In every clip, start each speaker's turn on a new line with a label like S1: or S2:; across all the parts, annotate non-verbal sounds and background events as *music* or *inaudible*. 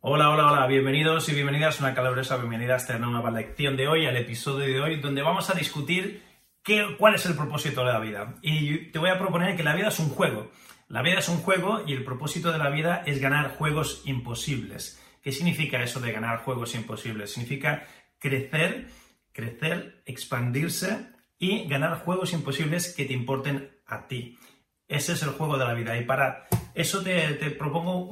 S1: Hola, hola, hola, bienvenidos y bienvenidas, una calurosa bienvenida a esta nueva lección de hoy, al episodio de hoy, donde vamos a discutir qué, cuál es el propósito de la vida. Y te voy a proponer que la vida es un juego. La vida es un juego y el propósito de la vida es ganar juegos imposibles. ¿Qué significa eso de ganar juegos imposibles? Significa crecer, crecer, expandirse y ganar juegos imposibles que te importen a ti. Ese es el juego de la vida. Y para eso te, propongo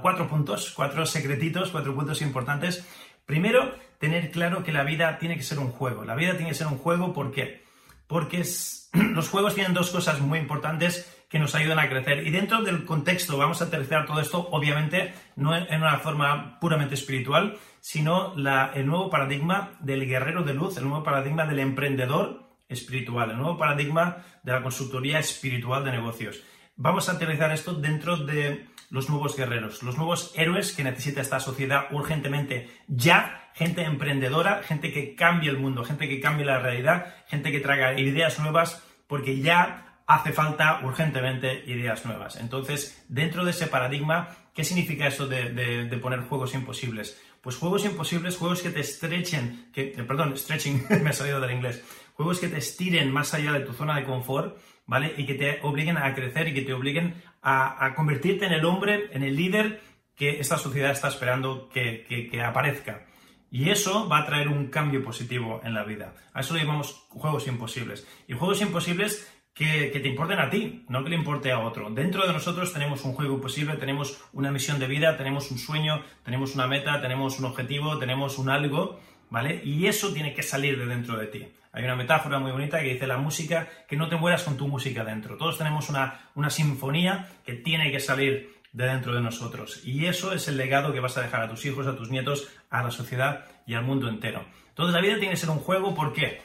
S1: cuatro puntos, cuatro secretitos, cuatro puntos importantes. Primero, tener claro que la vida tiene que ser un juego. La vida tiene que ser un juego, ¿por qué? Porque *clears throat* los juegos tienen dos cosas muy importantes que nos ayudan a crecer. Y dentro del contexto, vamos a aterrizar todo esto, obviamente, no en una forma puramente espiritual, sino el nuevo paradigma del guerrero de luz, el nuevo paradigma del emprendedor espiritual, el nuevo paradigma de la consultoría espiritual de negocios. Vamos a aterrizar esto dentro de los nuevos guerreros, los nuevos héroes que necesita esta sociedad urgentemente ya, gente emprendedora, gente que cambie el mundo, gente que cambie la realidad, gente que traiga ideas nuevas, porque ya hace falta urgentemente ideas nuevas. Entonces, dentro de ese paradigma, ¿qué significa eso de, poner juegos imposibles? Pues juegos imposibles, juegos que te estrechen, que, eh, perdón, stretching, *laughs* me ha salido del inglés, juegos que te estiren más allá de tu zona de confort, ¿vale? Y que te obliguen a crecer y que te obliguen a, convertirte en el hombre, en el líder que esta sociedad está esperando que, aparezca. Y eso va a traer un cambio positivo en la vida. A eso le llamamos juegos imposibles. Y juegos imposibles que, que, te importen a ti, no que le importe a otro. Dentro de nosotros tenemos un juego imposible, tenemos una misión de vida, tenemos un sueño, tenemos una meta, tenemos un objetivo, tenemos un algo, ¿vale? Y eso tiene que salir de dentro de ti. Hay una metáfora muy bonita que dice la música, que no te mueras con tu música dentro. Todos tenemos una, una sinfonía que tiene que salir de dentro de nosotros. Y eso es el legado que vas a dejar a tus hijos, a tus nietos, a la sociedad y al mundo entero. Entonces la vida tiene que ser un juego, ¿por qué?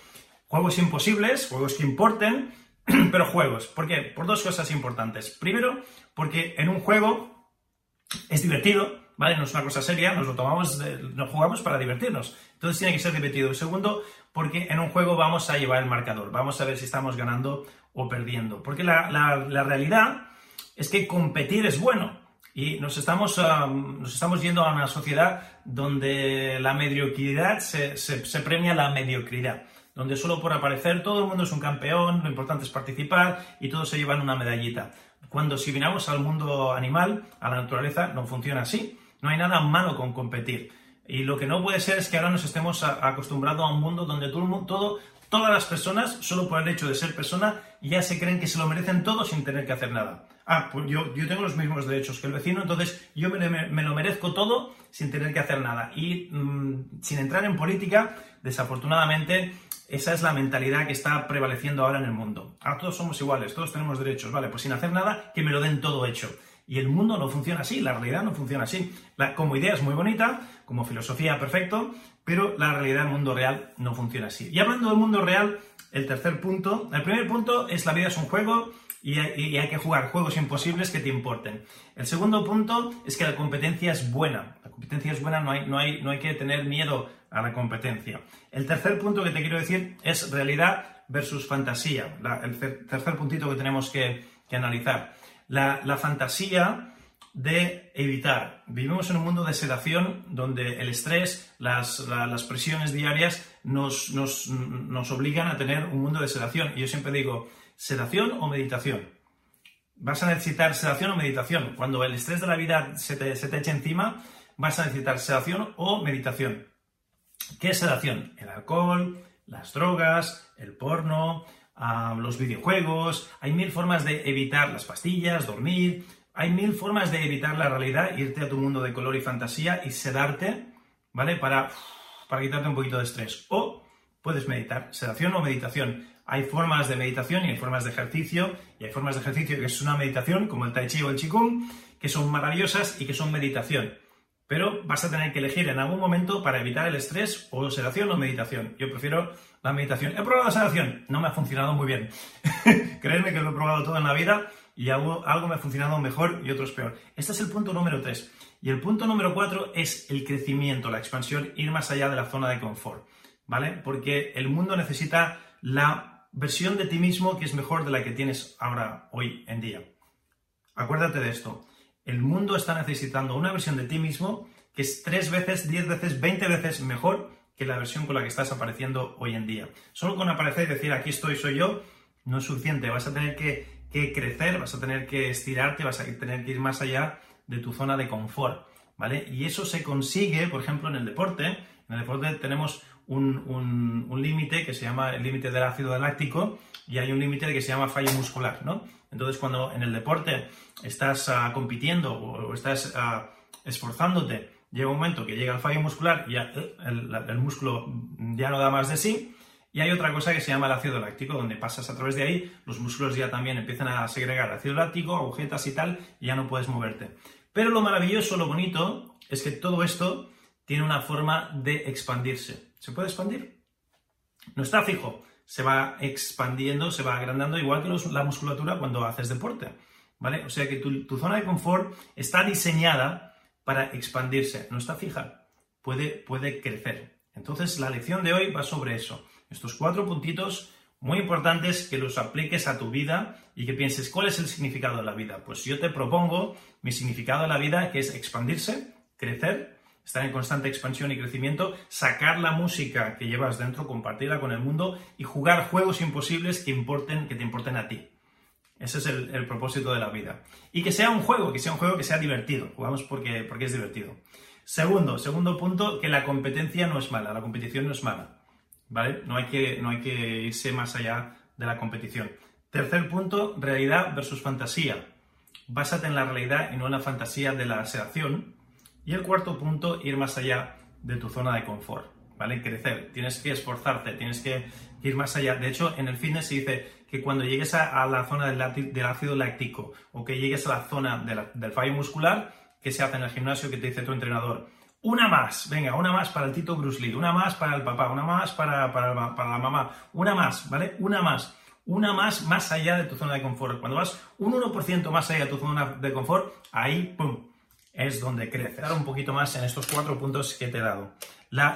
S1: Juegos imposibles, juegos que importen, *clears throat* pero juegos. ¿Por qué? Por dos cosas importantes. Primero, porque en un juego es divertido, ¿vale? No es una cosa seria, nos lo tomamos, nos jugamos para divertirnos. Entonces tiene que ser divertido. Segundo, porque en un juego vamos a llevar el marcador, vamos a ver si estamos ganando o perdiendo. Porque la, realidad es que competir es bueno. Y nos estamos, um, nos estamos yendo a una sociedad donde la mediocridad se, se, premia la mediocridad donde solo por aparecer todo el mundo es un campeón, lo importante es participar y todos se llevan una medallita. Cuando si vinamos al mundo animal, a la naturaleza, no funciona así. No hay nada malo con competir. Y lo que no puede ser es que ahora nos estemos acostumbrados a un mundo donde todo, todas las personas, solo por el hecho de ser persona, ya se creen que se lo merecen todo sin tener que hacer nada. Ah, pues yo, yo tengo los mismos derechos que el vecino, entonces yo me, lo merezco todo sin tener que hacer nada. Y mm, sin entrar en política, desafortunadamente, esa es la mentalidad que está prevaleciendo ahora en el mundo. Ahora todos somos iguales, todos tenemos derechos, vale, pues sin hacer nada, que me lo den todo hecho. Y el mundo no funciona así, la realidad no funciona así. como idea es muy bonita, como filosofía perfecto, pero la realidad del mundo real no funciona así. Y hablando del mundo real, el tercer punto, el primer punto es la vida es un juego y hay, que jugar juegos imposibles que te importen. El segundo punto es que la competencia es buena. La competencia es buena, no hay, no hay, no hay que tener miedo a la competencia. El tercer punto que te quiero decir es realidad versus fantasía. el tercer puntito que tenemos que analizar la, fantasía de evitar. Vivimos en un mundo de sedación donde el estrés, las, presiones diarias nos, obligan a tener un mundo de sedación. Y yo siempre digo, ¿sedación o meditación? Vas a necesitar sedación o meditación. Cuando el estrés de la vida se te, se te eche encima, vas a necesitar sedación o meditación. ¿Qué es sedación? El alcohol, las drogas, el porno, los videojuegos, hay mil formas de evitar las pastillas, dormir, hay mil formas de evitar la realidad, irte a tu mundo de color y fantasía y sedarte, ¿vale? Para, para quitarte un poquito de estrés. O puedes meditar, sedación o meditación. hay formas de meditación y hay formas de ejercicio, y hay formas de ejercicio que es una meditación, como el Tai Chi o el Qigong, que son maravillosas y que son meditación. Pero vas a tener que elegir en algún momento para evitar el estrés o sedación o meditación. Yo prefiero la meditación. He probado la sedación, no me ha funcionado muy bien. *laughs* Creedme que lo he probado todo en la vida y algo, algo me ha funcionado mejor y otros peor. Este es el punto número 3. Y el punto número 4 es el crecimiento, la expansión, ir más allá de la zona de confort. ¿Vale? Porque el mundo necesita la versión de ti mismo que es mejor de la que tienes ahora, hoy en día. Acuérdate de esto. El mundo está necesitando una versión de ti mismo que es tres veces, diez veces, veinte veces mejor que la versión con la que estás apareciendo hoy en día. Solo con aparecer y decir aquí estoy, soy yo, no es suficiente. Vas a tener que crecer, vas a tener que estirarte, vas a tener que ir más allá de tu zona de confort, ¿vale? Y eso se consigue, por ejemplo, en el deporte. En el deporte tenemos un, límite que se llama el límite del ácido láctico y hay un límite que se llama fallo muscular, ¿no? Entonces, cuando en el deporte estás ah, compitiendo o, estás ah, esforzándote, llega un momento que llega el fallo muscular y eh, el músculo ya no da más de sí, y hay otra cosa que se llama el ácido láctico, donde pasas a través de ahí, los músculos ya también empiezan a segregar ácido láctico, agujetas y tal, y ya no puedes moverte. Pero lo maravilloso, lo bonito, es que todo esto tiene una forma de expandirse. ¿Se puede expandir? No está fijo, se va expandiendo, se va agrandando, igual que la musculatura cuando haces deporte. ¿Vale? O sea que tu, tu zona de confort está diseñada para expandirse, no está fija, puede, puede crecer. Entonces la lección de hoy va sobre eso estos cuatro puntitos muy importantes que los apliques a tu vida y que pienses cuál es el significado de la vida. Pues yo te propongo mi significado de la vida que es expandirse, crecer, estar en constante expansión y crecimiento, sacar la música que llevas dentro, compartirla con el mundo y jugar juegos imposibles que, importen, que te importen a ti. Ese es el, propósito de la vida. Y que sea un juego, que sea un juego que sea divertido. Jugamos porque, porque es divertido. Segundo, segundo punto, que la competencia no es mala, la competición no es mala. ¿vale? No hay que, no hay que irse más allá de la competición. Tercer punto, realidad versus fantasía. Básate en la realidad y no en la fantasía de la sedación. Y el cuarto punto, ir más allá de tu zona de confort, ¿vale? Crecer. Tienes que esforzarte, tienes que ir más allá. De hecho, en el fitness se dice que cuando llegues a, la zona del, del, ácido láctico o que llegues a la zona del fallo muscular, ¿qué se hace en el gimnasio? que te dice tu entrenador? Una más, venga, una más para el Tito Bruce Lee, una más para el papá, una más para, para, la mamá, una más, ¿vale? Una más, una más más allá de tu zona de confort. Cuando vas un 1% más allá de tu zona de confort, ahí, ¡pum!, es donde creces. Dar un poquito más en estos cuatro puntos que te he dado.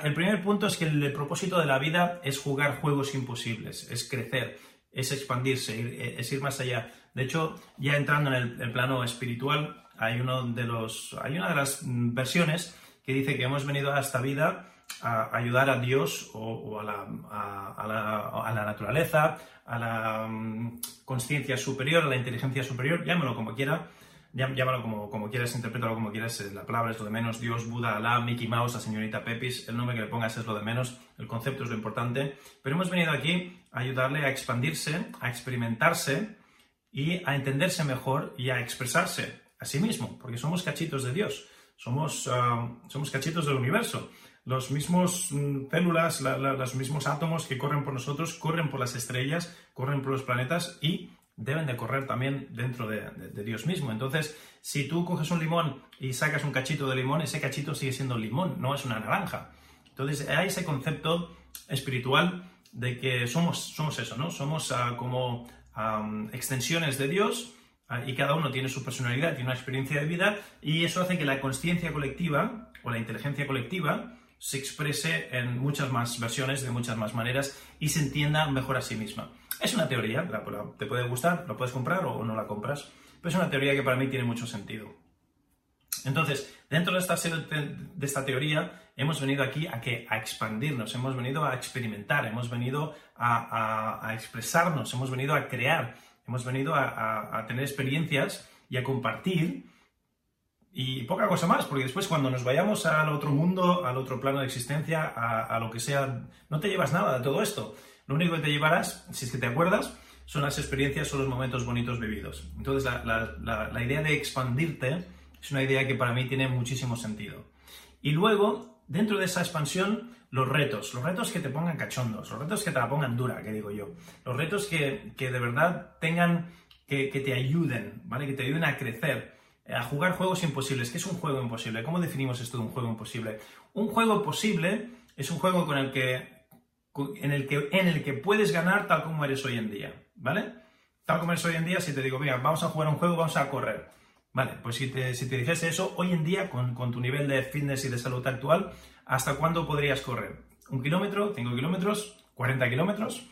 S1: el primer punto es que el, propósito de la vida es jugar juegos imposibles, es crecer, es expandirse, es ir más allá. De hecho, ya entrando en el, plano espiritual, hay, uno de los, hay una de las versiones que dice que hemos venido a esta vida a ayudar a Dios o, a, la, naturaleza, a la mm, conciencia superior, a la inteligencia superior, llámalo como quiera, llámalo como, como quieras, interprétalo como quieras, la palabra es lo de menos, Dios, Buda, Alá, Mickey Mouse, la señorita Pepis, el nombre que le pongas es lo de menos, el concepto es lo importante, pero hemos venido aquí a ayudarle a expandirse, a experimentarse y a entenderse mejor y a expresarse a sí mismo, porque somos cachitos de Dios. Somos, ah, somos cachitos del universo. Los mismos mm, células, los mismos átomos que corren por nosotros, corren por las estrellas, corren por los planetas y deben de correr también dentro de, Dios mismo. Entonces, si tú coges un limón y sacas un cachito de limón, ese cachito sigue siendo limón, no es una naranja. Entonces, hay ese concepto espiritual de que somos, somos eso, ¿no? Somos ah, como extensiones de Dios Ah, y cada uno tiene su personalidad, tiene una experiencia de vida y eso hace que la conciencia colectiva o la inteligencia colectiva se exprese en muchas más versiones, de muchas más maneras y se entienda mejor a sí misma. Es una teoría, te puede gustar, la puedes comprar o no la compras, pero es una teoría que para mí tiene mucho sentido. Entonces, dentro de esta, teoría, hemos venido aquí a, que, a expandirnos, hemos venido a experimentar, hemos venido a expresarnos, hemos venido a crear, Hemos venido a, tener experiencias y a compartir y poca cosa más, porque después cuando nos vayamos al otro mundo, al otro plano de existencia, a, lo que sea, no te llevas nada de todo esto. Lo único que te llevarás, si es que te acuerdas, son las experiencias, son los momentos bonitos vividos. Entonces la, idea de expandirte es una idea que para mí tiene muchísimo sentido. Y luego, dentro de esa expansión, los retos, los retos que te pongan cachondos, los retos que te la pongan dura, que digo yo, los retos que, de verdad tengan, que, te ayuden, ¿vale? Que te ayuden a crecer, a jugar juegos imposibles. ¿Qué es un juego imposible? ¿Cómo definimos esto de un juego imposible? Un juego posible es un juego con el que, en, el que, en el que puedes ganar tal como eres hoy en día, ¿vale? Tal como eres hoy en día, si te digo, mira, vamos a jugar un juego, vamos a correr. Vale, pues si te, si te dijese eso, hoy en día, con, con tu nivel de fitness y de salud actual, ¿hasta cuándo podrías correr? ¿Un kilómetro? ¿Cinco kilómetros? ¿40 kilómetros?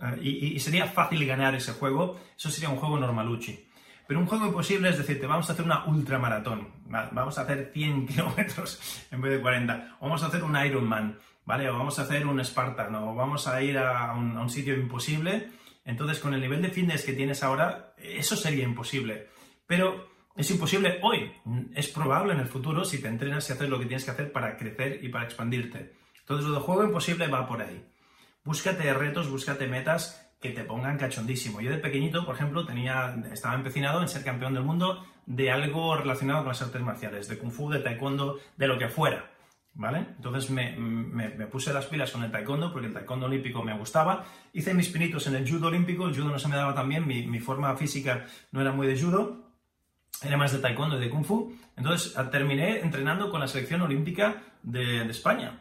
S1: Ah, y, sería fácil ganar ese juego. Eso sería un juego normaluchi. Pero un juego imposible es decirte, vamos a hacer una ultramaratón. Vamos a hacer 100 *laughs* kilómetros en vez de 40. O vamos a hacer un Ironman, ¿vale? O vamos a hacer un Spartan. O vamos a ir a un, sitio imposible. Entonces, con el nivel de fitness que tienes ahora, eso sería imposible. Pero es imposible hoy. Es probable en el futuro si te entrenas y haces lo que tienes que hacer para crecer y para expandirte. Entonces, lo de juego imposible va por ahí. Búscate retos, búscate metas que te pongan cachondísimo. Yo de pequeñito, por ejemplo, tenía, estaba empecinado en ser campeón del mundo de algo relacionado con las artes marciales, de kung fu, de taekwondo, de lo que fuera. ¿Vale? Entonces me, puse las pilas con el taekwondo, porque el taekwondo olímpico me gustaba. Hice mis pinitos en el judo olímpico, el judo no se me daba tan bien, mi, mi forma física no era muy de judo, era más de taekwondo y de kung fu. Entonces terminé entrenando con la selección olímpica de, España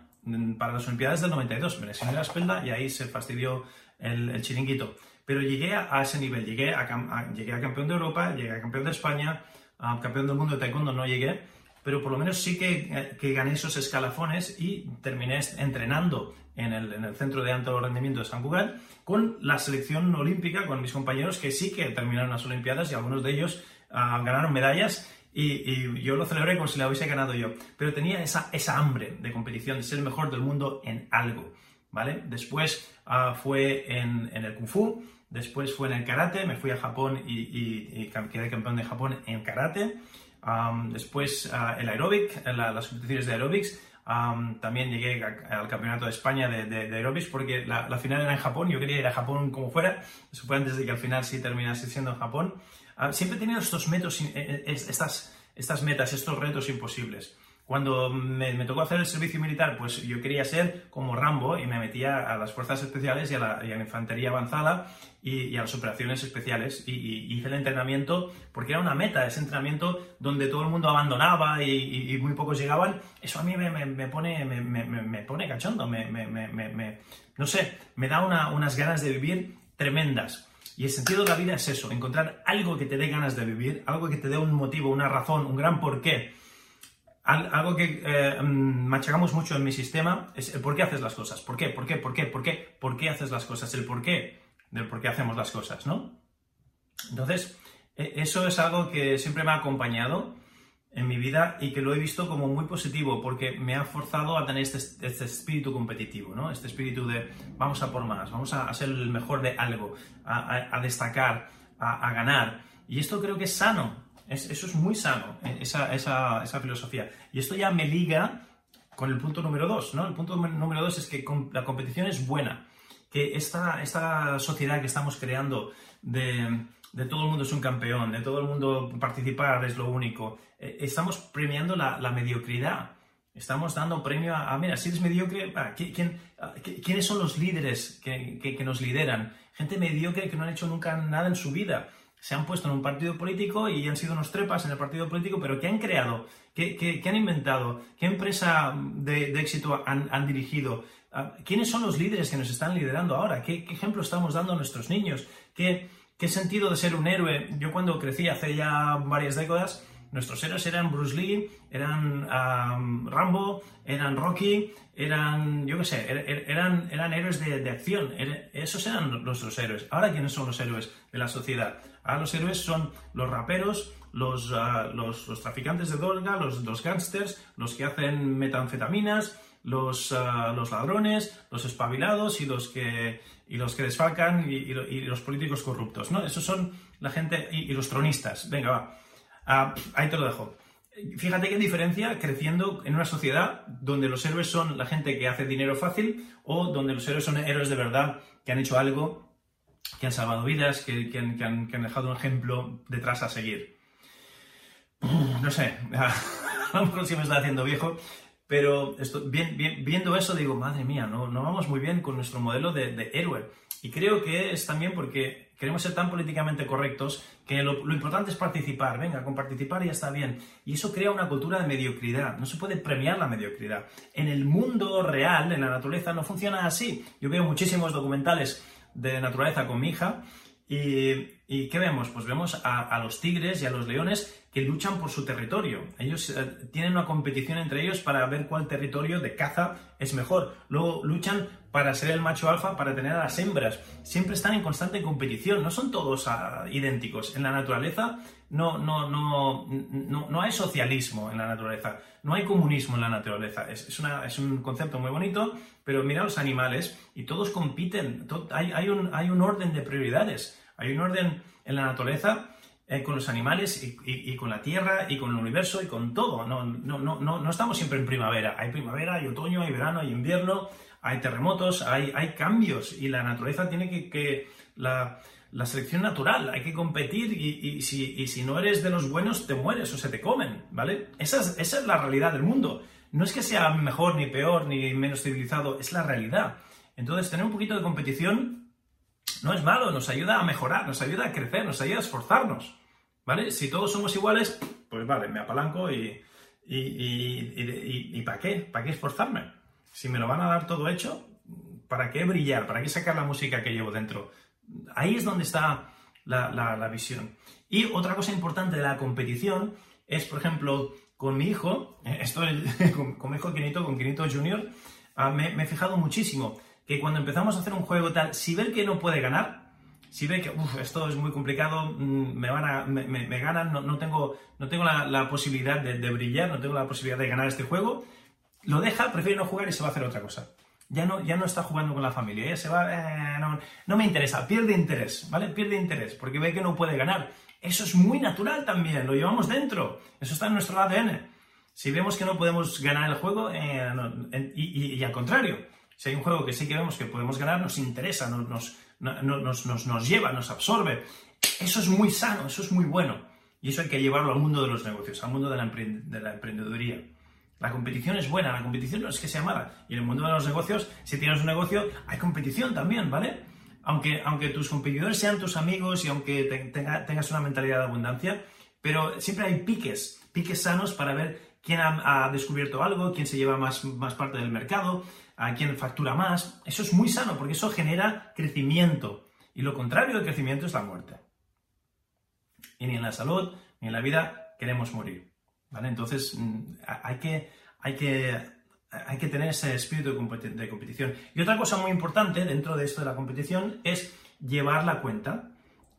S1: para las Olimpiadas del 92. Me lesioné la espalda y ahí se fastidió el, chiringuito. Pero llegué a, ese nivel, llegué a, llegué a campeón de Europa, llegué a campeón de España, a campeón del mundo de taekwondo no llegué, pero por lo menos sí que, que gané esos escalafones y terminé entrenando en el, en el, Centro de Alto Rendimiento de San Cugat con la selección olímpica, con mis compañeros que sí que terminaron las Olimpiadas y algunos de ellos ganaron medallas y, yo lo celebré como si la hubiese ganado yo. Pero tenía esa, esa hambre de competición, de ser el mejor del mundo en algo, ¿vale? Después ah, fue en, en, el Kung Fu, después fue en el Karate, me fui a Japón y, quedé campeón de Japón en Karate. Después uh, el aeróbic, las competiciones de aerobics. también llegué al campeonato de España de, de, aerobics porque la, la, final era en Japón, yo quería ir a Japón como fuera, eso fue antes de que al final sí terminase siendo en Japón. Ah, siempre he tenido estos metos, eh, eh, estas, estas metas, estos retos imposibles. Cuando me, tocó hacer el servicio militar, pues yo quería ser como Rambo y me metía a las fuerzas especiales y a la, infantería avanzada y, a las operaciones especiales. Y, hice el entrenamiento porque era una meta, ese entrenamiento donde todo el mundo abandonaba y, muy pocos llegaban. Eso a mí me, pone, me, pone cachondo, no sé, me da unas ganas de vivir tremendas. Y el sentido de la vida es eso, encontrar algo que te dé ganas de vivir, algo que te dé un motivo, una razón, un gran porqué. Algo que eh, mm, machacamos mucho en mi sistema es el por qué haces las cosas. ¿Por qué? ¿Por qué? ¿Por qué? ¿Por qué? ¿Por qué haces las cosas? El por qué del por qué hacemos las cosas, ¿no? Entonces, e, eso es algo que siempre me ha acompañado en mi vida y que lo he visto como muy positivo porque me ha forzado a tener este, este espíritu competitivo, ¿no? Este espíritu de vamos a por más, vamos a, ser el mejor de algo, a, destacar, a, ganar. Y esto creo que es sano, eso es muy sano, e, esa, esa, esa, filosofía. Y esto ya me liga con el punto número dos, ¿no? El punto número dos es que la competición es buena, que esta, esta sociedad que estamos creando de de todo el mundo es un campeón, de todo el mundo participar es lo único. Eh, estamos premiando la, mediocridad. Estamos dando premio a, mira, si eres mediocre, ¿quién, ¿quiénes son los líderes que, nos lideran? Gente mediocre que no han hecho nunca nada en su vida. Se han puesto en un partido político y han sido unos trepas en el partido político, pero ¿qué han creado? ¿Qué, han inventado? ¿Qué empresa de, éxito han, dirigido? Ah, ¿Quiénes son los líderes que nos están liderando ahora? ¿Qué, ejemplo estamos dando a nuestros niños? ¿Qué, ¿Qué sentido de ser un héroe? Yo cuando crecí hace ya varias décadas, nuestros héroes eran Bruce Lee, eran Rambo, eran Rocky, eran, yo qué sé, er, er, eran, eran héroes de, acción. Er, esos eran nuestros héroes. Ahora, ¿quiénes son los héroes de la sociedad? Ahora los héroes son los raperos, los, ah, los, traficantes de droga, los, los gángsters, los que hacen metanfetaminas, los, ah, los ladrones, los espabilados y los que, y los que desfalcan y, los políticos corruptos, ¿no? Esos son la gente y, los tronistas. Venga, va. Ah, ahí te lo dejo. Fíjate qué diferencia creciendo en una sociedad donde los héroes son la gente que hace dinero fácil o donde los héroes son héroes de verdad que han hecho algo, que han salvado vidas, que, que, han, que han, dejado un ejemplo detrás a seguir. No sé, *laughs* a lo mejor sí me está haciendo viejo, Pero esto, bien, viendo eso digo, madre mía, no, no vamos muy bien con nuestro modelo de, de héroe. Y creo que es también porque queremos ser tan políticamente correctos que lo, importante es participar. Venga, con participar ya está bien. Y eso crea una cultura de mediocridad. No se puede premiar la mediocridad. En el mundo real, en la naturaleza, no funciona así. Yo veo muchísimos documentales de naturaleza con mi hija y, ¿qué vemos? Pues vemos a, los tigres y a los leones que luchan por su territorio. Ellos eh, tienen una competición entre ellos para ver cuál territorio de caza es mejor. Luego luchan para ser el macho alfa, para tener a las hembras. Siempre están en constante competición. No son todos ah, idénticos. En la naturaleza no, no, no, no, hay socialismo en la naturaleza. No hay comunismo en la naturaleza. Es, un concepto muy bonito, pero mira los animales y todos compiten. hay, un, orden de prioridades. Hay un orden en la naturaleza eh, con los animales y, con la tierra y con el universo y con todo. No, estamos siempre en primavera. Hay primavera, hay otoño, hay verano, hay invierno, hay terremotos, hay, cambios y la naturaleza tiene que... la selección natural, hay que competir y, si, no eres de los buenos te mueres o se te comen, ¿vale? Esa es, la realidad del mundo. No es que sea mejor ni peor ni menos civilizado, es la realidad. Entonces, tener un poquito de competición no es malo, nos ayuda a mejorar, nos ayuda a crecer, nos ayuda a esforzarnos. ¿Vale? Si todos somos iguales, pues vale, me apalanco y, y, ¿para qué? ¿Para qué esforzarme? Si me lo van a dar todo hecho, ¿para qué brillar? ¿Para qué sacar la música que llevo dentro? Ahí es donde está la, visión. Y otra cosa importante de la competición es, por ejemplo, con mi hijo, esto *laughs* con, mi hijo Quinito, con Quinito Junior, ah, me, me he fijado muchísimo que cuando empezamos a hacer un juego tal, si ve que no puede ganar, si ve que esto es muy complicado, mm, me, van a, me, ganan, no, tengo, no tengo la, posibilidad de, brillar, no tengo la posibilidad de ganar este juego, lo deja, prefiere no jugar y se va a hacer otra cosa. Ya no, ya no está jugando con la familia, ya se va, eh, no, no me interesa, pierde interés, ¿vale? Pierde interés porque ve que no puede ganar. Eso es muy natural también, lo llevamos dentro, eso está en nuestro ADN. Si vemos que no podemos ganar el juego, eh, y al contrario, si hay un juego que sí que vemos que podemos ganar, nos interesa, nos, nos, nos, nos, lleva, nos absorbe. Eso es muy sano, eso es muy bueno. Y eso hay que llevarlo al mundo de los negocios, al mundo de la, de la emprendeduría. La competición es buena, la competición no es que sea mala. Y en el mundo de los negocios, si tienes un negocio, hay competición también, ¿vale? Aunque, aunque tus competidores sean tus amigos y aunque tengas una mentalidad de abundancia, pero siempre hay piques, piques sanos para ver quién ha, descubierto algo, quién se lleva más, más parte del mercado, a quién factura más. Eso es muy sano porque eso genera crecimiento. Y lo contrario del crecimiento es la muerte. Y ni en la salud ni en la vida queremos morir. ¿Vale? Entonces mm, hay que, hay, que, hay que tener ese espíritu de competición. Y otra cosa muy importante dentro de esto de la competición es llevar la cuenta.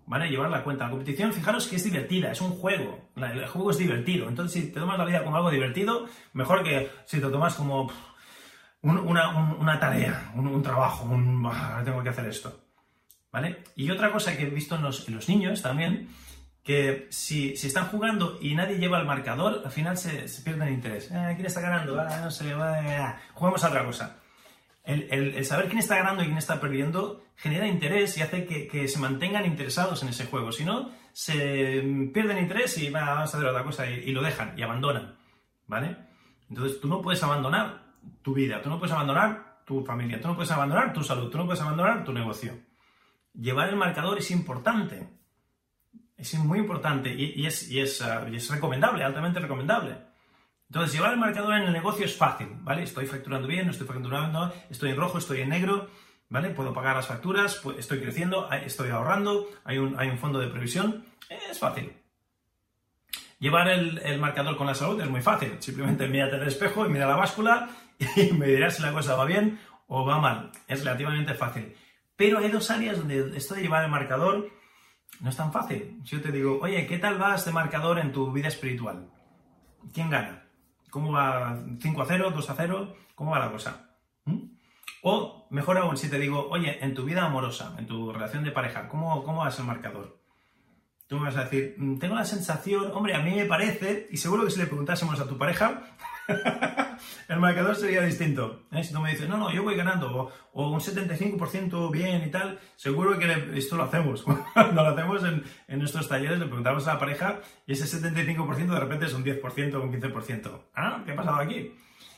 S1: ¿Vale? Llevar la cuenta. La competición, fijaros que es divertida, es un juego. El juego es divertido. Entonces, si te tomas la vida como algo divertido, mejor que si te tomas como una, tarea, un, trabajo, un, tengo que hacer esto. ¿Vale? Y otra cosa que he visto en los, niños también, que si, están jugando y nadie lleva el marcador, al final se, se pierde el interés. Eh, ¿Quién está ganando? Ah, no sé, jugamos a otra cosa. El, saber quién está ganando y quién está perdiendo genera interés y hace que, se mantengan interesados en ese juego. Si no, se pierden interés y van a hacer otra cosa y, y lo dejan y abandonan. ¿Vale? Entonces tú no puedes abandonar tu vida, tú no puedes abandonar tu familia, tú no puedes abandonar tu salud, tú no puedes abandonar tu negocio. Llevar el marcador es importante, es muy importante y, es, ah, y, es, recomendable, altamente recomendable. Entonces, llevar el marcador en el negocio es fácil, ¿vale? Estoy facturando bien, estoy facturando, estoy en rojo, estoy en negro, ¿vale? Puedo pagar las facturas, pues, estoy creciendo, estoy ahorrando, hay un, hay un fondo de previsión, es fácil. Llevar el, marcador con la salud es muy fácil. Simplemente mírate el espejo y mira la báscula *laughs* y me dirás si la cosa va bien o va mal. Es relativamente fácil. Pero hay dos áreas donde esto de llevar el marcador no es tan fácil. Si yo te digo, oye, ¿qué tal va este marcador en tu vida espiritual? ¿Quién gana? ¿Cómo va 5 a 0, 2 a 0? ¿Cómo va la cosa? ¿Mm? O, mejor aún, si te digo, oye, en tu vida amorosa, en tu relación de pareja, ¿cómo, cómo va ese marcador? Tú me vas a decir, mm, tengo la sensación, hombre, a mí me parece, y seguro que si le preguntásemos a tu pareja, *laughs* el marcador sería distinto. ¿eh? Si tú me dices, no, no, yo voy ganando, o, un 75% bien y tal, seguro que esto lo hacemos. *laughs* Cuando lo hacemos en, nuestros talleres, le preguntamos a la pareja y ese 75% de repente es un 10% o un 15%. ¿Ah? ¿Qué ha pasado aquí?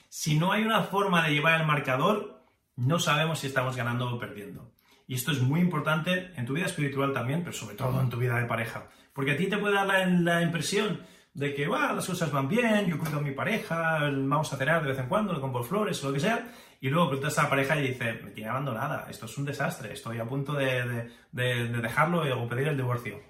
S1: Si no hay una forma de llevar el marcador, no sabemos si estamos ganando o perdiendo. Y esto es muy importante en tu vida espiritual también, pero sobre todo en tu vida de pareja. Porque a ti te puede dar la, impresión de que las cosas van bien, yo cuido a mi pareja, vamos a cenar de vez en cuando, le compro flores lo que sea, y luego preguntas a la pareja y dice, me tiene abandonada, esto es un desastre, estoy a punto de, de dejarlo o pedir el divorcio.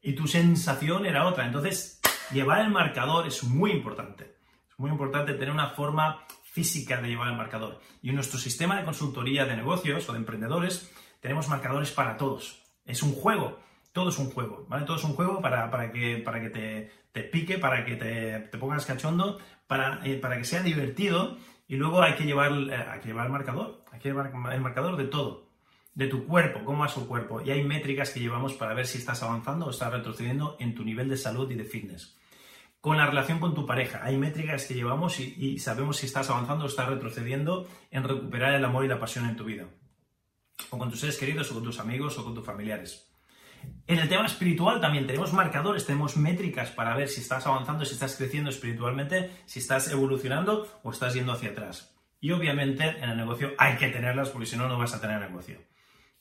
S1: Y tu sensación era otra. Entonces, llevar el marcador es muy importante. Es muy importante tener una forma física de llevar el marcador. Y en nuestro sistema de consultoría de negocios o de emprendedores tenemos marcadores para todos. Es un juego, todo es un juego, ¿vale? Todo es un juego para, que, para que te, pique, para que te, pongas cachondo, para, eh, para, que sea divertido y luego hay que, llevar, eh, hay que llevar el marcador, hay que llevar el marcador de todo, de tu cuerpo, cómo va su cuerpo. Y hay métricas que llevamos para ver si estás avanzando o estás retrocediendo en tu nivel de salud y de fitness con la relación con tu pareja. Hay métricas que llevamos y, sabemos si estás avanzando o estás retrocediendo en recuperar el amor y la pasión en tu vida. O con tus seres queridos, o con tus amigos, o con tus familiares. En el tema espiritual también tenemos marcadores, tenemos métricas para ver si estás avanzando, si estás creciendo espiritualmente, si estás evolucionando o estás yendo hacia atrás. Y obviamente en el negocio hay que tenerlas porque si no, no vas a tener negocio.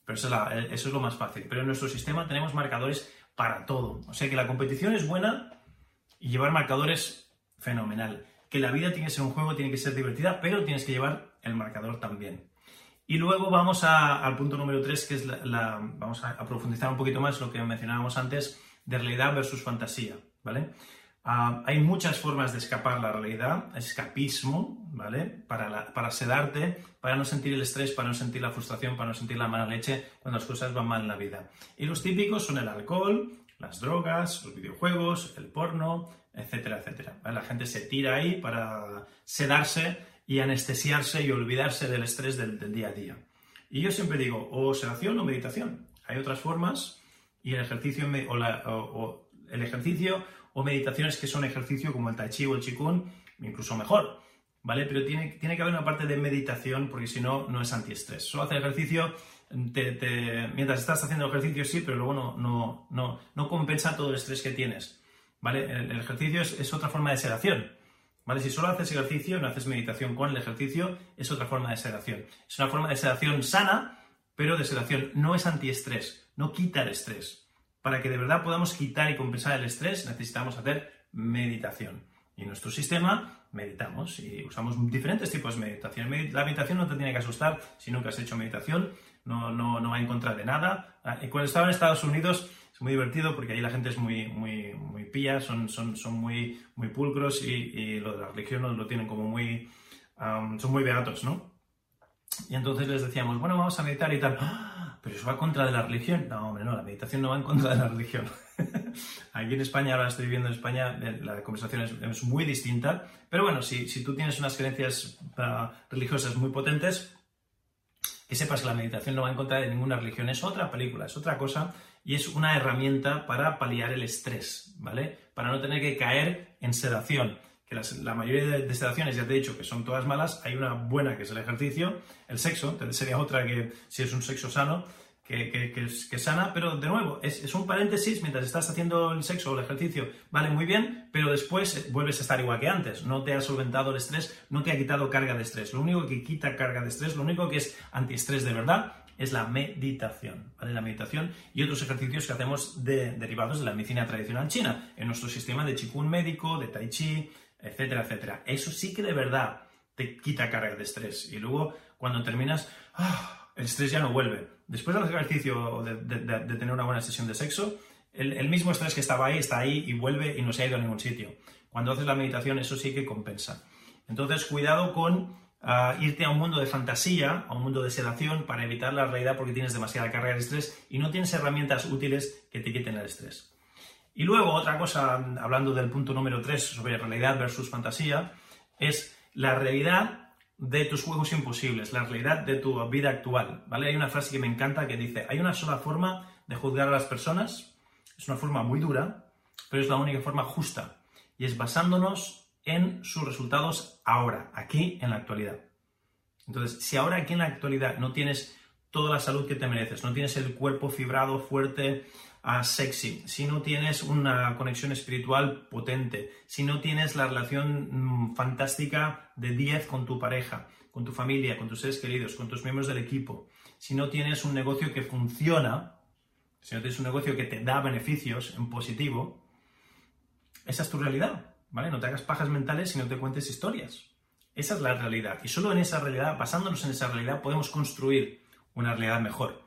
S1: Pero eso es, eso es lo más fácil. Pero en nuestro sistema tenemos marcadores para todo. O sea que la competición es buena y llevar marcadores, fenomenal. Que la vida tiene que ser un juego, tiene que ser divertida, pero tienes que llevar el marcador también. Y luego vamos al punto número 3, que es la, vamos a, profundizar un poquito más lo que mencionábamos antes de realidad versus fantasía, ¿vale? Ah, hay muchas formas de escapar la realidad, escapismo, ¿vale? Para, para sedarte, para no sentir el estrés, para no sentir la frustración, para no sentir la mala leche cuando las cosas van mal en la vida. Y los típicos son el alcohol, las drogas, los videojuegos, el porno, etcétera, etcétera. La gente se tira ahí para sedarse y anestesiarse y olvidarse del estrés del, día a día. Y yo siempre digo, o sedación o meditación. Hay otras formas y el ejercicio o, el ejercicio o meditaciones que son ejercicio como el tai chi o el qigong, incluso mejor, ¿vale? Pero tiene, tiene que haber una parte de meditación porque si no, no es antiestrés. Solo hacer ejercicio mientras estás haciendo ejercicio sí, pero luego no, no, no, compensa todo el estrés que tienes. ¿vale? El, ejercicio es, otra forma de sedación. ¿Vale? Si solo haces ejercicio, no haces meditación con el ejercicio, es otra forma de sedación. Es una forma de sedación sana, pero de sedación. No es antiestrés, no quita el estrés. Para que de verdad podamos quitar y compensar el estrés, necesitamos hacer meditación. Y en nuestro sistema meditamos y usamos diferentes tipos de meditación. La meditación no te tiene que asustar si nunca has hecho meditación no, no, no va en contra de nada. Ah, y cuando estaba en Estados Unidos es muy divertido porque ahí la gente es muy, muy, muy pía, son, son, son muy, muy pulcros y, lo de la religión lo tienen como muy... son muy beatos, ¿no? Y entonces les decíamos, bueno, vamos a meditar y tal. ¡Ah! Pero eso va contra de la religión. No, hombre, no, la meditación no va en contra de la religión. *laughs* Aquí en España, ahora estoy viviendo en España, eh, la conversación es, muy distinta. Pero bueno, si, si tú tienes unas creencias ah, religiosas muy potentes, que sepas que la meditación no va en contra de ninguna religión, es otra película, es otra cosa y es una herramienta para paliar el estrés, ¿vale? Para no tener que caer en sedación. Que la mayoría de, sedaciones, ya te he dicho que son todas malas, hay una buena que es el ejercicio, el sexo, sería otra que si es un sexo sano, que, sana, pero de nuevo, es, un paréntesis mientras estás haciendo el sexo o el ejercicio, vale muy bien, pero después eh, vuelves a estar igual que antes, no te ha solventado el estrés, no te ha quitado carga de estrés. Lo único que quita carga de estrés, lo único que es antiestrés de verdad, es la meditación, ¿vale? La meditación y otros ejercicios que hacemos derivados de la medicina tradicional china, en nuestro sistema de Qigong médico, de Tai Chi, etcétera, etcétera. Eso sí que de verdad te quita carga de estrés. Y luego, cuando terminas, ¡ah! el estrés ya no vuelve después del ejercicio de, de, tener una buena sesión de sexo, el, mismo estrés que estaba ahí está ahí y vuelve y no se ha ido a ningún sitio. Cuando haces la meditación, eso sí que compensa. Entonces, cuidado con ah, irte a un mundo de fantasía, a un mundo de sedación, para evitar la realidad porque tienes demasiada carga de estrés y no tienes herramientas útiles que te quiten el estrés. Y luego, otra cosa, hablando del punto número 3 sobre realidad versus fantasía, es la realidad de tus juegos imposibles, la realidad de tu vida actual, ¿vale? Hay una frase que me encanta que dice, hay una sola forma de juzgar a las personas, es una forma muy dura, pero es la única forma justa, y es basándonos en sus resultados ahora, aquí, en la actualidad. Entonces, si ahora aquí en la actualidad no tienes toda la salud que te mereces, no tienes el cuerpo fibrado, fuerte, sexy, si no tienes una conexión espiritual potente, si no tienes la relación mm, fantástica de 10 con tu pareja, con tu familia, con tus seres queridos, con tus miembros del equipo, si no tienes un negocio que funciona, si no tienes un negocio que te da beneficios en positivo, esa es tu realidad, ¿vale? No te hagas pajas mentales y no te cuentes historias. Esa es la realidad. Y solo en esa realidad, basándonos en esa realidad, podemos construir una realidad mejor.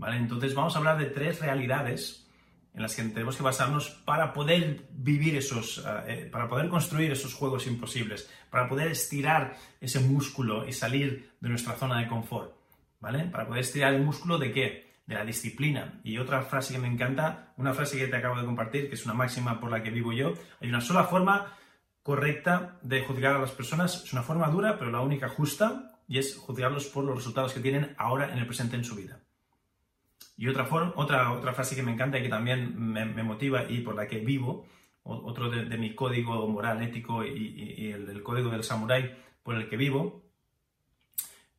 S1: ¿Vale? Entonces vamos a hablar de tres realidades en las que tenemos que basarnos para poder vivir esos, eh, eh, para poder construir esos juegos imposibles, para poder estirar ese músculo y salir de nuestra zona de confort, ¿vale? Para poder estirar el músculo de qué? De la disciplina. Y otra frase que me encanta, una frase que te acabo de compartir, que es una máxima por la que vivo yo, hay una sola forma correcta de juzgar a las personas, es una forma dura, pero la única justa, y es juzgarlos por los resultados que tienen ahora en el presente en su vida. Y otra, otra, otra frase que me encanta y que también me, motiva y por la que vivo, otro de, mi código moral, ético y, el del código del samurái por el que vivo,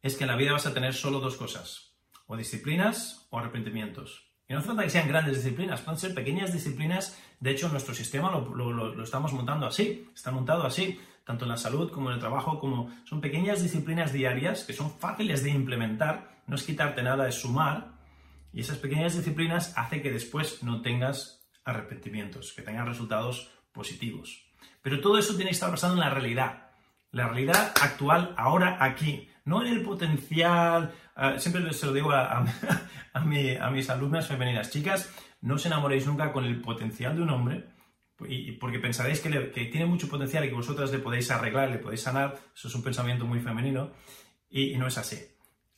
S1: es que en la vida vas a tener solo dos cosas, o disciplinas o arrepentimientos. Y no hace falta que sean grandes disciplinas, pueden ser pequeñas disciplinas. De hecho, nuestro sistema lo, lo, estamos montando así, está montado así, tanto en la salud como en el trabajo, como son pequeñas disciplinas diarias que son fáciles de implementar, no es quitarte nada, es sumar, y esas pequeñas disciplinas hacen que después no tengas arrepentimientos, que tengas resultados positivos. Pero todo eso tiene que estar basado en la realidad. La realidad actual, ahora, aquí. No en el potencial. Uh, siempre se lo digo a, *laughs* a, mis alumnas femeninas. Chicas, no os enamoréis nunca con el potencial de un hombre, porque pensaréis que, que, tiene mucho potencial y que vosotras le podéis arreglar, le podéis sanar. Eso es un pensamiento muy femenino. y no es así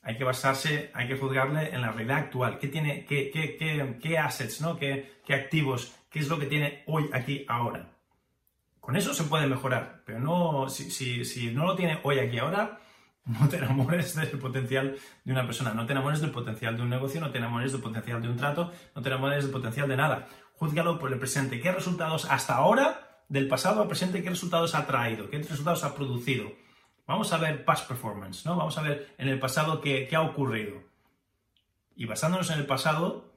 S1: hay que basarse, hay que juzgarle en la realidad actual. ¿Qué tiene, qué, qué, qué, qué assets, ¿no? ¿Qué, ¿Qué, activos? ¿Qué es lo que tiene hoy, aquí, ahora? Con eso se puede mejorar, pero no, si, si, si no lo tiene hoy, aquí, ahora, *laughs* no te enamores del potencial de una persona, no te enamores del potencial de un negocio, no te enamores del potencial de un trato, no te enamores del potencial de nada. Júzgalo por el presente. ¿Qué resultados hasta ahora, del pasado al presente, qué resultados ha traído? ¿Qué resultados ha producido? Vamos a ver past performance, ¿no? Vamos a ver en el pasado qué, ha ocurrido. Y basándonos en el pasado,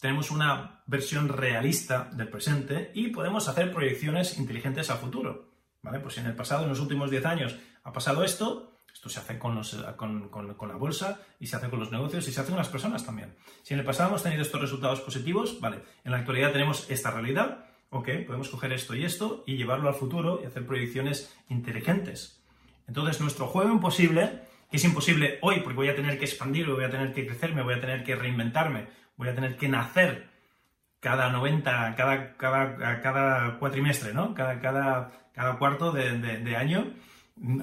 S1: tenemos una versión realista del presente y podemos hacer proyecciones inteligentes a futuro. ¿Vale? Pues si en el pasado, en los últimos 10 años, ha pasado esto, esto se hace con, con, la bolsa y se hace con los negocios y se hace con las personas también. Si en el pasado hemos tenido estos resultados positivos, vale, en la actualidad tenemos esta realidad, ok, podemos coger esto y esto y llevarlo al futuro y hacer proyecciones inteligentes. Entonces, nuestro juego imposible, que es imposible hoy porque voy a tener que expandirme, voy a tener que crecerme, voy a tener que reinventarme, voy a tener que nacer cada 90, cada, cada, cada cuatrimestre, ¿no? Cada, cada, cada cuarto de, año,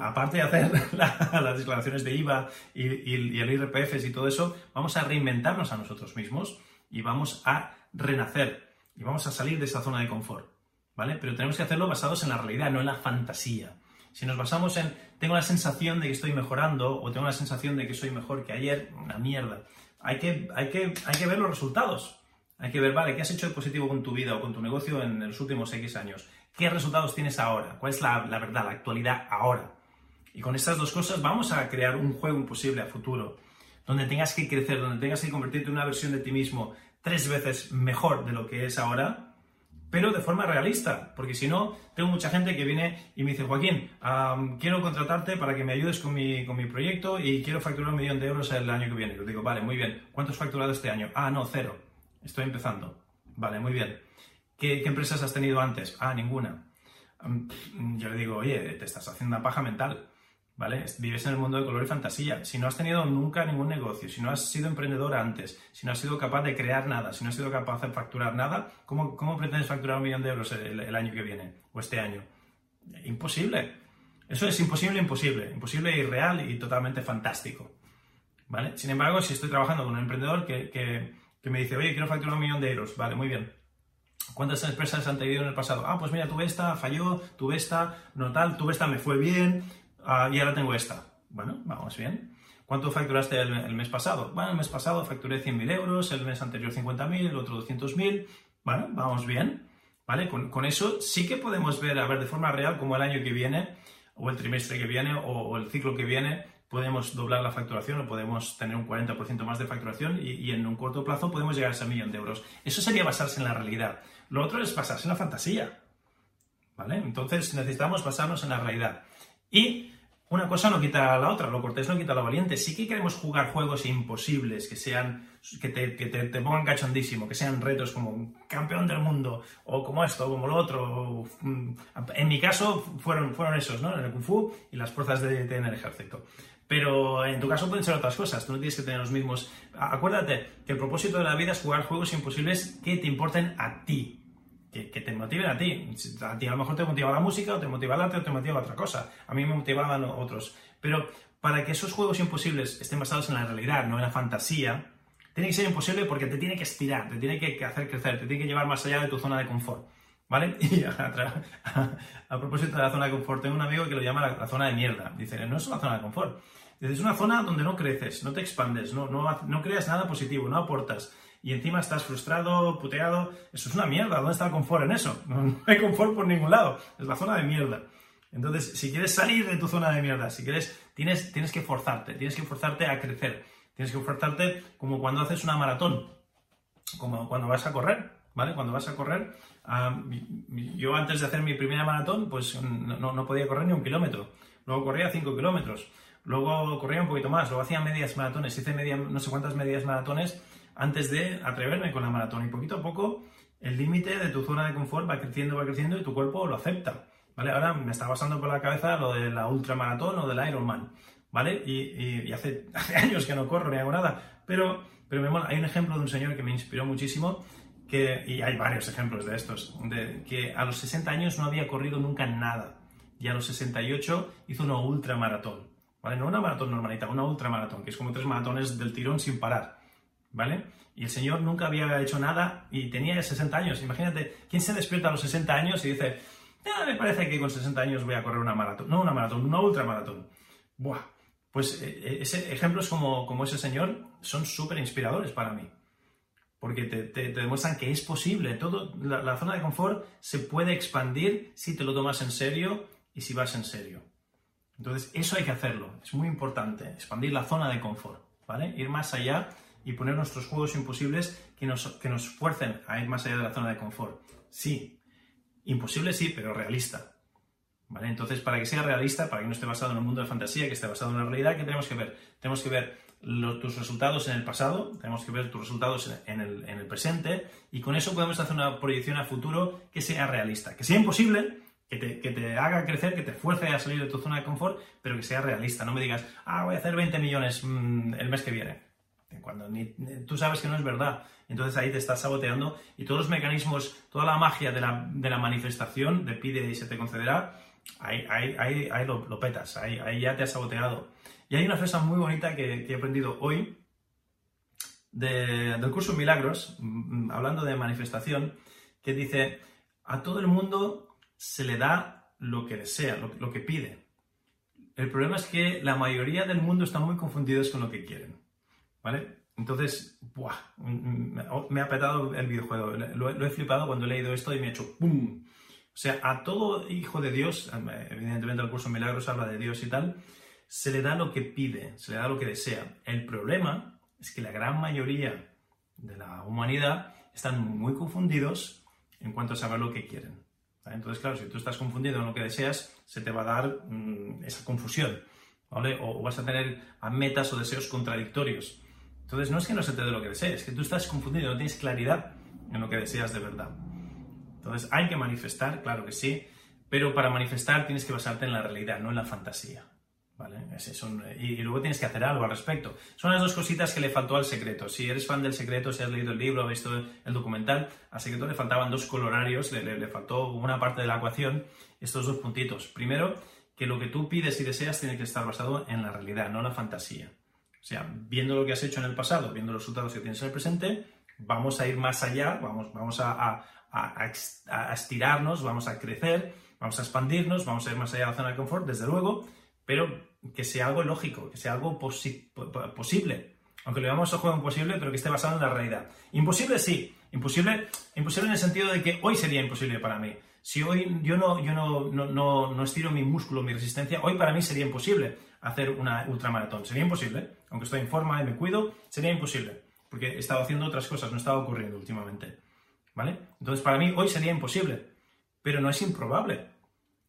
S1: aparte de hacer *laughs* las declaraciones de IVA y, y, el IRPF y todo eso, vamos a reinventarnos a nosotros mismos y vamos a renacer y vamos a salir de esa zona de confort, ¿vale? Pero tenemos que hacerlo basados en la realidad, no en la fantasía. Si nos basamos en tengo la sensación de que estoy mejorando o tengo la sensación de que soy mejor que ayer, una mierda. Hay que, hay que, hay que ver los resultados. Hay que ver, vale, ¿qué has hecho de positivo con tu vida o con tu negocio en los últimos X años? ¿Qué resultados tienes ahora? ¿Cuál es la, la verdad, la actualidad ahora? Y con estas dos cosas vamos a crear un juego imposible a futuro, donde tengas que crecer, donde tengas que convertirte en una versión de ti mismo tres veces mejor de lo que es ahora, pero de forma realista, porque si no, tengo mucha gente que viene y me dice, Joaquín, quiero contratarte para que me ayudes con mi, con mi proyecto y quiero facturar un millón de euros el año que viene. Yo digo, vale, muy bien, ¿cuánto has facturado este año? Ah, no, cero, estoy empezando. Vale, muy bien. ¿Qué, qué empresas has tenido antes? Ah, ninguna. yo le digo, oye, te estás haciendo una paja mental. ¿Vale? Vives en el mundo de color y fantasía. Si no has tenido nunca ningún negocio, si no has sido emprendedor antes, si no has sido capaz de crear nada, si no has sido capaz de facturar nada, ¿cómo, cómo pretendes facturar un millón de euros el, año que viene o este año? Imposible. Eso es imposible, imposible. Imposible, irreal y totalmente fantástico. ¿Vale? Sin embargo, si estoy trabajando con un emprendedor que, que me dice, oye, quiero facturar un millón de euros, vale, muy bien. ¿Cuántas empresas han tenido en el pasado? Ah, pues mira, tuve esta, falló, tuve esta, no tal, tuve esta, me fue bien, Ah, y ahora tengo esta. Bueno, vamos bien. ¿Cuánto facturaste el, mes pasado? Bueno, el mes pasado facturé 100.000 euros, el mes anterior 50.000, el otro 200.000. Bueno, vamos bien. ¿Vale? Con, eso sí que podemos ver, a ver, de forma real, cómo el año que viene, o el trimestre que viene, o, el ciclo que viene, podemos doblar la facturación o podemos tener un 40% más de facturación y, y, en un corto plazo podemos llegar a ese millón de euros. Eso sería basarse en la realidad. Lo otro es basarse en la fantasía. ¿Vale? Entonces necesitamos basarnos en la realidad. Y una cosa no quita la otra, lo cortés no quita lo valiente. Sí que queremos jugar juegos imposibles, que sean, que te, que te, te pongan cachondísimo, que sean retos como campeón del mundo, o como esto, o como lo otro. Mm, en mi caso fueron, fueron esos, ¿no? En el Kung Fu y las fuerzas de, de, en el ejército. Pero en tu caso pueden ser otras cosas, tú no tienes que tener los mismos. Acuérdate que el propósito de la vida es jugar juegos imposibles que te importen a ti, que, que, te motiven a ti. A ti a lo mejor te motiva la música, o te motiva el arte, o te motiva otra cosa. A mí me motivaban otros. Pero para que esos juegos imposibles estén basados en la realidad, no en la fantasía, tiene que ser imposible porque te tiene que estirar, te tiene que hacer crecer, te tiene que llevar más allá de tu zona de confort. ¿Vale? *laughs* Y a, a, a propósito de la zona de confort, tengo un amigo que lo llama la, la, zona de mierda. Dice, no es una zona de confort. Dice, es una zona donde no creces, no te expandes, no, no, no creas nada positivo, no aportas y encima estás frustrado, puteado. Eso es una mierda. ¿Dónde está el confort en eso? *laughs* No hay confort por ningún lado. Es la zona de mierda. Entonces, si quieres salir de tu zona de mierda, si quieres, tienes, tienes que forzarte, tienes que forzarte a crecer. Tienes que forzarte como cuando haces una maratón, como cuando vas a correr, ¿vale? Cuando vas a correr, um, yo antes de hacer mi primera maratón, pues no, no podía correr ni un kilómetro. Luego corría cinco kilómetros. Luego corría un poquito más. Luego hacía medias maratones. Hice media, no sé cuántas medias maratones antes de atreverme con la maratón. Y poquito a poco el límite de tu zona de confort va creciendo, va creciendo y tu cuerpo lo acepta. ¿Vale? Ahora me está pasando por la cabeza lo de la ultramaratón o del Ironman. ¿Vale? Y, y, hace, *laughs* hace, años que no corro ni hago nada. Pero, pero me mola. Hay un ejemplo de un señor que me inspiró muchísimo. Que, y hay varios ejemplos de estos. De, que a los 60 años no había corrido nunca nada. Y a los 68 hizo una ultramaratón. ¿Vale? No una maratón normalita, una ultramaratón, que es como tres maratones del tirón sin parar. ¿Vale? Y el señor nunca había hecho nada y tenía 60 años. Imagínate, ¿quién se despierta a los 60 años y dice, me parece que con 60 años voy a correr una maratón? No una maratón, una ultramaratón. Buah. Pues eh, eh, ejemplos como, como ese señor son súper inspiradores para mí. Porque te, demuestran que es posible. Todo, la, la zona de confort se puede expandir si te lo tomas en serio y si vas en serio. Entonces, eso hay que hacerlo. Es muy importante. Expandir la zona de confort. ¿Vale? Ir más allá y poner nuestros juegos imposibles que nos, que nos fuercen a ir más allá de la zona de confort. Sí, imposible sí, pero realista. ¿Vale? Entonces, para que sea realista, para que no esté basado en un mundo de fantasía, que esté basado en la realidad, ¿qué tenemos que ver? Tenemos que ver tus resultados en el pasado, tenemos que ver tus resultados en el, en el presente, y con eso podemos hacer una proyección a futuro que sea realista. Que sea imposible, que te, que te, haga crecer, que te fuerce a salir de tu zona de confort, pero que sea realista. No me digas, ah, voy a hacer 20 millones mmm, el mes que viene. Cuando ni, tú sabes que no es verdad. Entonces ahí te estás saboteando y todos los mecanismos, toda la magia de la, de la manifestación, de pide y se te concederá, ahí, ahí, ahí, ahí lo, lo, petas, ahí, ya te has saboteado. Y hay una frase muy bonita que, he aprendido hoy de, del curso Milagros, mm, hablando de manifestación, que dice, a todo el mundo se le da lo que desea, lo, lo que pide. El problema es que la mayoría del mundo están muy confundidos con lo que quieren. ¿Vale? Entonces, ¡buah! me ha petado el videojuego. Lo, lo, he flipado cuando he leído esto y me ha hecho ¡pum! O sea, a todo hijo de Dios, evidentemente el curso Milagros habla de Dios y tal, se le da lo que pide, se le da lo que desea. El problema es que la gran mayoría de la humanidad están muy confundidos en cuanto a saber lo que quieren. ¿vale? Entonces, claro, si tú estás confundido en lo que deseas, se te va a dar mmm, esa confusión. ¿vale? O, o vas a tener a metas o deseos contradictorios. Entonces, no es que no se te dé lo que desees, es que tú estás confundido, no tienes claridad en lo que deseas de verdad. Entonces, hay que manifestar, claro que sí, pero para manifestar tienes que basarte en la realidad, no en la fantasía. ¿Vale? Son, y, luego tienes que hacer algo al respecto. Son las dos cositas que le faltó al secreto. Si eres fan del secreto, si has leído el libro, has visto el documental, al secreto le faltaban dos colorarios, le, le faltó una parte de la ecuación, estos dos puntitos. Primero, que lo que tú pides y deseas tiene que estar basado en la realidad, no en la fantasía. Sea, viendo lo que has hecho en el pasado, viendo los resultados que tienes en el presente, vamos a ir más allá, vamos, vamos a, a, a, estirarnos, vamos a crecer, vamos a expandirnos, vamos a ir más allá de la zona de confort, desde luego, pero que sea algo lógico, que sea algo posi posible. Aunque lo llamamos juego imposible, pero que esté basado en la realidad. Imposible sí, imposible, imposible en el sentido de que hoy sería imposible para mí. Si hoy yo no, yo no, no, no, no estiro mi músculo, mi resistencia, hoy para mí sería imposible. Hacer una ultramaratón. Sería imposible, aunque estoy en forma y me cuido, sería imposible, porque he estado haciendo otras cosas, no estaba ocurriendo últimamente. ¿Vale? Entonces, para mí hoy sería imposible, pero no es improbable.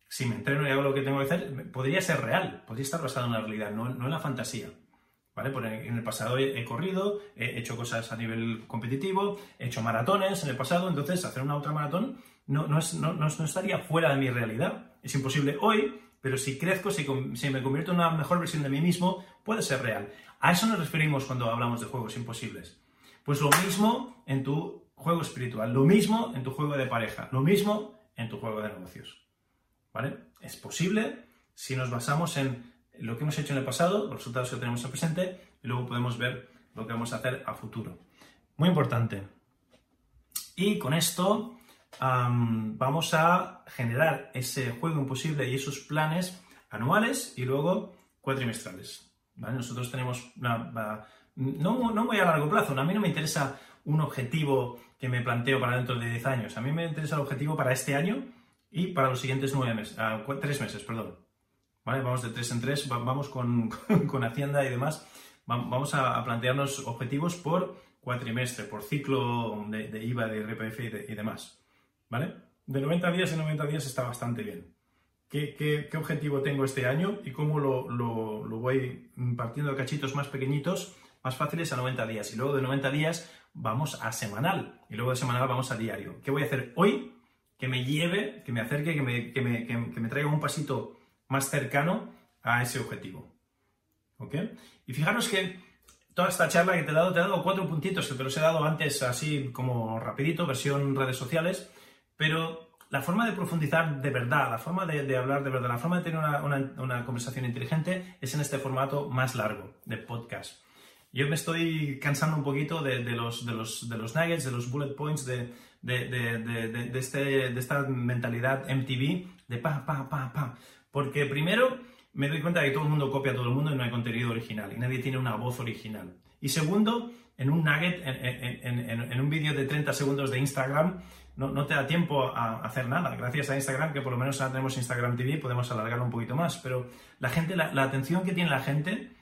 S1: Si me entreno y hago lo que tengo que hacer, podría ser real, podría estar basado en la realidad, no, en la fantasía. ¿Vale? Porque en el pasado he, corrido, he hecho cosas a nivel competitivo, he hecho maratones en el pasado, entonces hacer una ultramaratón no, no, no, no, estaría fuera de mi realidad. Es imposible hoy, pero si crezco, si, si, me convierto en una mejor versión de mí mismo, puede ser real. A eso nos referimos cuando hablamos de juegos imposibles. Pues lo mismo en tu juego espiritual, lo mismo en tu juego de pareja, lo mismo en tu juego de negocios. ¿Vale? Es posible si nos basamos en lo que hemos hecho en el pasado, los resultados que tenemos en presente, y luego podemos ver lo que vamos a hacer a futuro. Muy importante. Y con esto vamos a generar ese juego imposible y esos planes anuales y luego cuatrimestrales. Nosotros tenemos una, no, no muy a largo plazo, a mí no me interesa un objetivo que me planteo para dentro de 10 años, a mí me interesa el objetivo para este año y para los siguientes nueve meses, ah, tres meses, perdón. Vamos de tres en tres, vamos con, *laughs* con Hacienda y demás, vamos a, plantearnos objetivos por cuatrimestre, por ciclo de, IVA, de IRPF y, demás. ¿Vale? De 90 días en 90 días está bastante bien. ¿Qué, objetivo tengo este año y cómo lo, lo, lo, voy partiendo de cachitos más pequeñitos, más fáciles a 90 días? Y luego de 90 días vamos a semanal y luego de semanal vamos a diario. ¿Qué voy a hacer hoy que me lleve, que me acerque, que me, que me, que me traiga un pasito más cercano a ese objetivo? ¿Ok? Y fijaros que toda esta charla que te he dado, te he dado cuatro puntitos que te los he dado antes así como rapidito, versión redes sociales, pero la forma de profundizar de verdad, la forma de, hablar de verdad, la forma de tener una, conversación inteligente es en este formato más largo de podcast. Yo me estoy cansando un poquito de, los, de, los, de los nuggets, de los bullet points, de, de, este, de esta mentalidad MTV, de pa, pa, pa, pa. Porque primero me doy cuenta de que todo el mundo copia a todo el mundo y no hay contenido original y nadie tiene una voz original. Y segundo, en un nugget, en, en un vídeo de 30 segundos de Instagram, no, te da tiempo a hacer nada. Gracias a Instagram, que por lo menos ahora tenemos Instagram TV, podemos alargarlo un poquito más. Pero la gente, la, atención que tiene la gente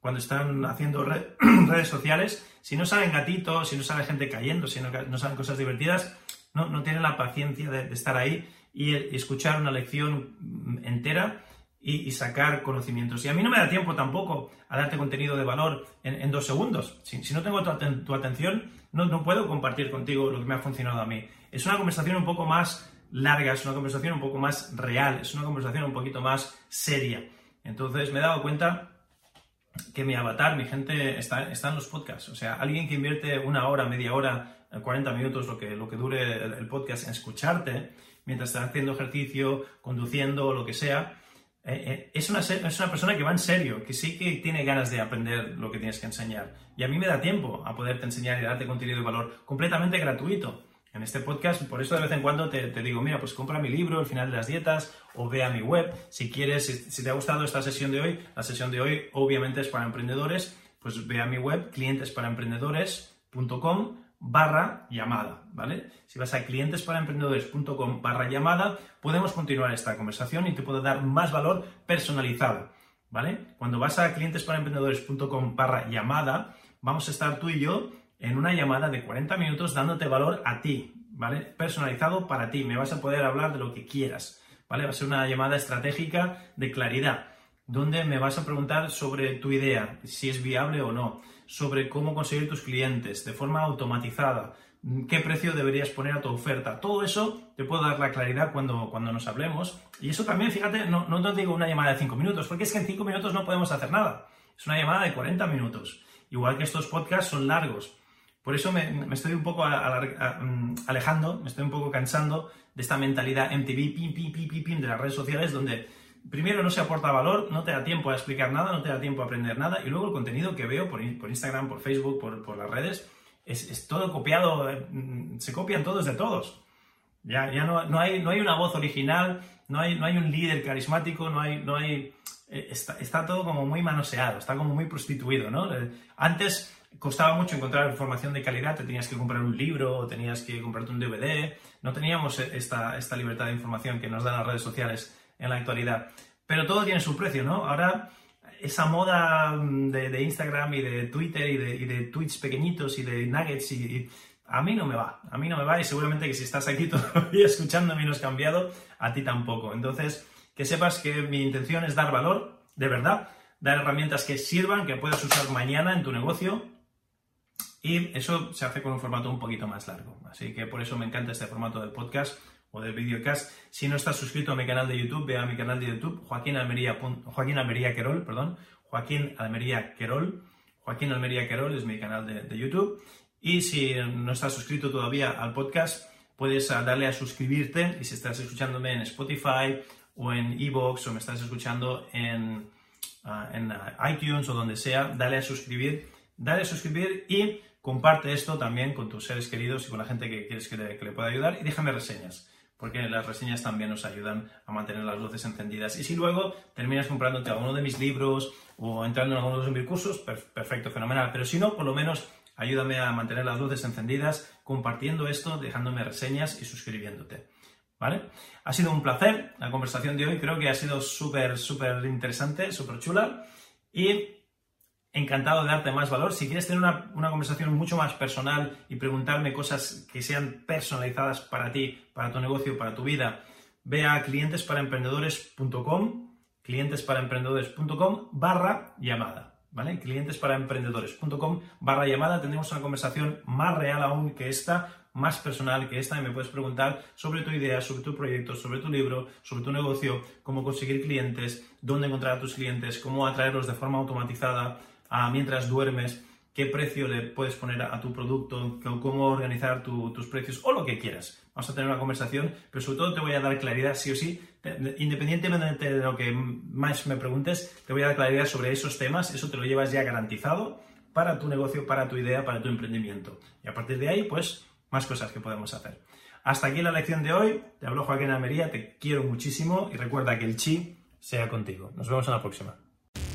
S1: cuando están haciendo *clears throat* redes sociales, si no salen gatitos, si no sale gente cayendo, si no, salen cosas divertidas, no, no tienen la paciencia de, estar ahí y, escuchar una lección entera y, sacar conocimientos. Y a mí no me da tiempo tampoco a darte contenido de valor en, dos segundos. Si, no tengo tu, atención, no, no, puedo compartir contigo lo que me ha funcionado a mí. Es una conversación un poco más larga, es una conversación un poco más real, es una conversación un poquito más seria. Entonces me he dado cuenta que mi avatar, mi gente, está, está en los podcasts. O sea, alguien que invierte una hora, media hora, 40 minutos, lo que, lo que dure el, podcast, en escucharte mientras estás haciendo ejercicio, conduciendo o lo que sea, eh, eh, es, una, es una persona que va en serio, que sí que tiene ganas de aprender lo que tienes que enseñar. Y a mí me da tiempo a poderte enseñar y darte contenido de valor completamente gratuito. En este podcast, por eso de vez en cuando te, digo, mira, pues compra mi libro, El final de las dietas, o ve a mi web. Si quieres, si, te ha gustado esta sesión de hoy, la sesión de hoy obviamente es para emprendedores, pues ve a mi web, clientesparaemprendedores.com barra llamada, ¿vale? Si vas a clientesparaemprendedores.com barra llamada, podemos continuar esta conversación y te puedo dar más valor personalizado, ¿vale? Cuando vas a clientesparaemprendedores.com barra llamada, vamos a estar tú y yo en una llamada de 40 minutos dándote valor a ti, ¿vale? Personalizado para ti, me vas a poder hablar de lo que quieras, ¿vale? Va a ser una llamada estratégica de claridad, donde me vas a preguntar sobre tu idea, si es viable o no, sobre cómo conseguir tus clientes de forma automatizada, qué precio deberías poner a tu oferta. Todo eso te puedo dar la claridad cuando, cuando nos hablemos. Y eso también, fíjate, no, no te digo una llamada de 5 minutos, porque es que en 5 minutos no podemos hacer nada. Es una llamada de 40 minutos. Igual que estos podcasts son largos. Por eso me, estoy un poco mm, alejando, me estoy un poco cansando de esta mentalidad MTV, pim, pim, pim, pim, pim, de las redes sociales, donde primero no se aporta valor, no te da tiempo a explicar nada, no te da tiempo a aprender nada, y luego el contenido que veo por, Instagram, por Facebook, por, las redes, es, todo copiado, eh, mm, se copian todos de todos. Ya, ya no, no, hay, no hay una voz original, no hay, no hay un líder carismático, no hay... No hay eh, está, está todo como muy manoseado, está como muy prostituido, ¿no? Eh, antes costaba mucho encontrar información de calidad, te tenías que comprar un libro tenías que comprarte un DVD, no teníamos esta, esta libertad de información que nos dan las redes sociales en la actualidad. Pero todo tiene su precio, ¿no? Ahora esa moda de, Instagram y de Twitter y de, tweets pequeñitos y de nuggets y, a mí no me va, a mí no me va y seguramente que si estás aquí *laughs* todavía escuchándome y no has cambiado, a ti tampoco. Entonces, que sepas que mi intención es dar valor, de verdad, dar herramientas que sirvan, que puedas usar mañana en tu negocio y eso se hace con un formato un poquito más largo. Así que por eso me encanta este formato del podcast o del videocast. Si no estás suscrito a mi canal de YouTube, ve a mi canal de YouTube, Joaquín Almería, Joaquín Almería Querol, perdón, Joaquín Almería Querol. Joaquín Almería Querol es mi canal de, YouTube. Y si no estás suscrito todavía al podcast, puedes darle a suscribirte. Y si estás escuchándome en Spotify o en Evox o me estás escuchando en, ah, en ah, iTunes o donde sea, dale a suscribir. Dale a suscribir y comparte esto también con tus seres queridos y con la gente que quieres que que le pueda ayudar. Y déjame reseñas porque las reseñas también nos ayudan a mantener las luces encendidas. Y si luego terminas comprándote alguno de mis libros o entrando en alguno de mis cursos, perfecto, fenomenal. Pero si no, por lo menos ayúdame a mantener las luces encendidas compartiendo esto, dejándome reseñas y suscribiéndote. ¿Vale? Ha sido un placer la conversación de hoy, creo que ha sido súper, súper interesante, súper chula. Y encantado de darte más valor. Si quieres tener una, conversación mucho más personal y preguntarme cosas que sean personalizadas para ti, para tu negocio, para tu vida, ve a clientesparaemprendedores.com, clientesparaemprendedores.com barra llamada. ¿Vale? Clientesparaemprendedores.com barra llamada. Tendremos una conversación más real aún que esta, más personal que esta me puedes preguntar sobre tu idea, sobre tu proyecto, sobre tu libro, sobre tu negocio, cómo conseguir clientes, dónde encontrar a tus clientes, cómo atraerlos de forma automatizada, mientras duermes, qué precio le puedes poner a, tu producto, cómo organizar tus precios o lo que quieras. Vamos a tener una conversación, pero sobre todo te voy a dar claridad, sí o sí, independientemente de lo que más me preguntes, te voy a dar claridad sobre esos temas, eso te lo llevas ya garantizado para tu negocio, para tu idea, para tu emprendimiento. Y a partir de ahí, pues, más cosas que podemos hacer. Hasta aquí la lección de hoy. Te hablo Joaquín Almería, te quiero muchísimo y recuerda que el chi sea contigo. Nos vemos en la próxima.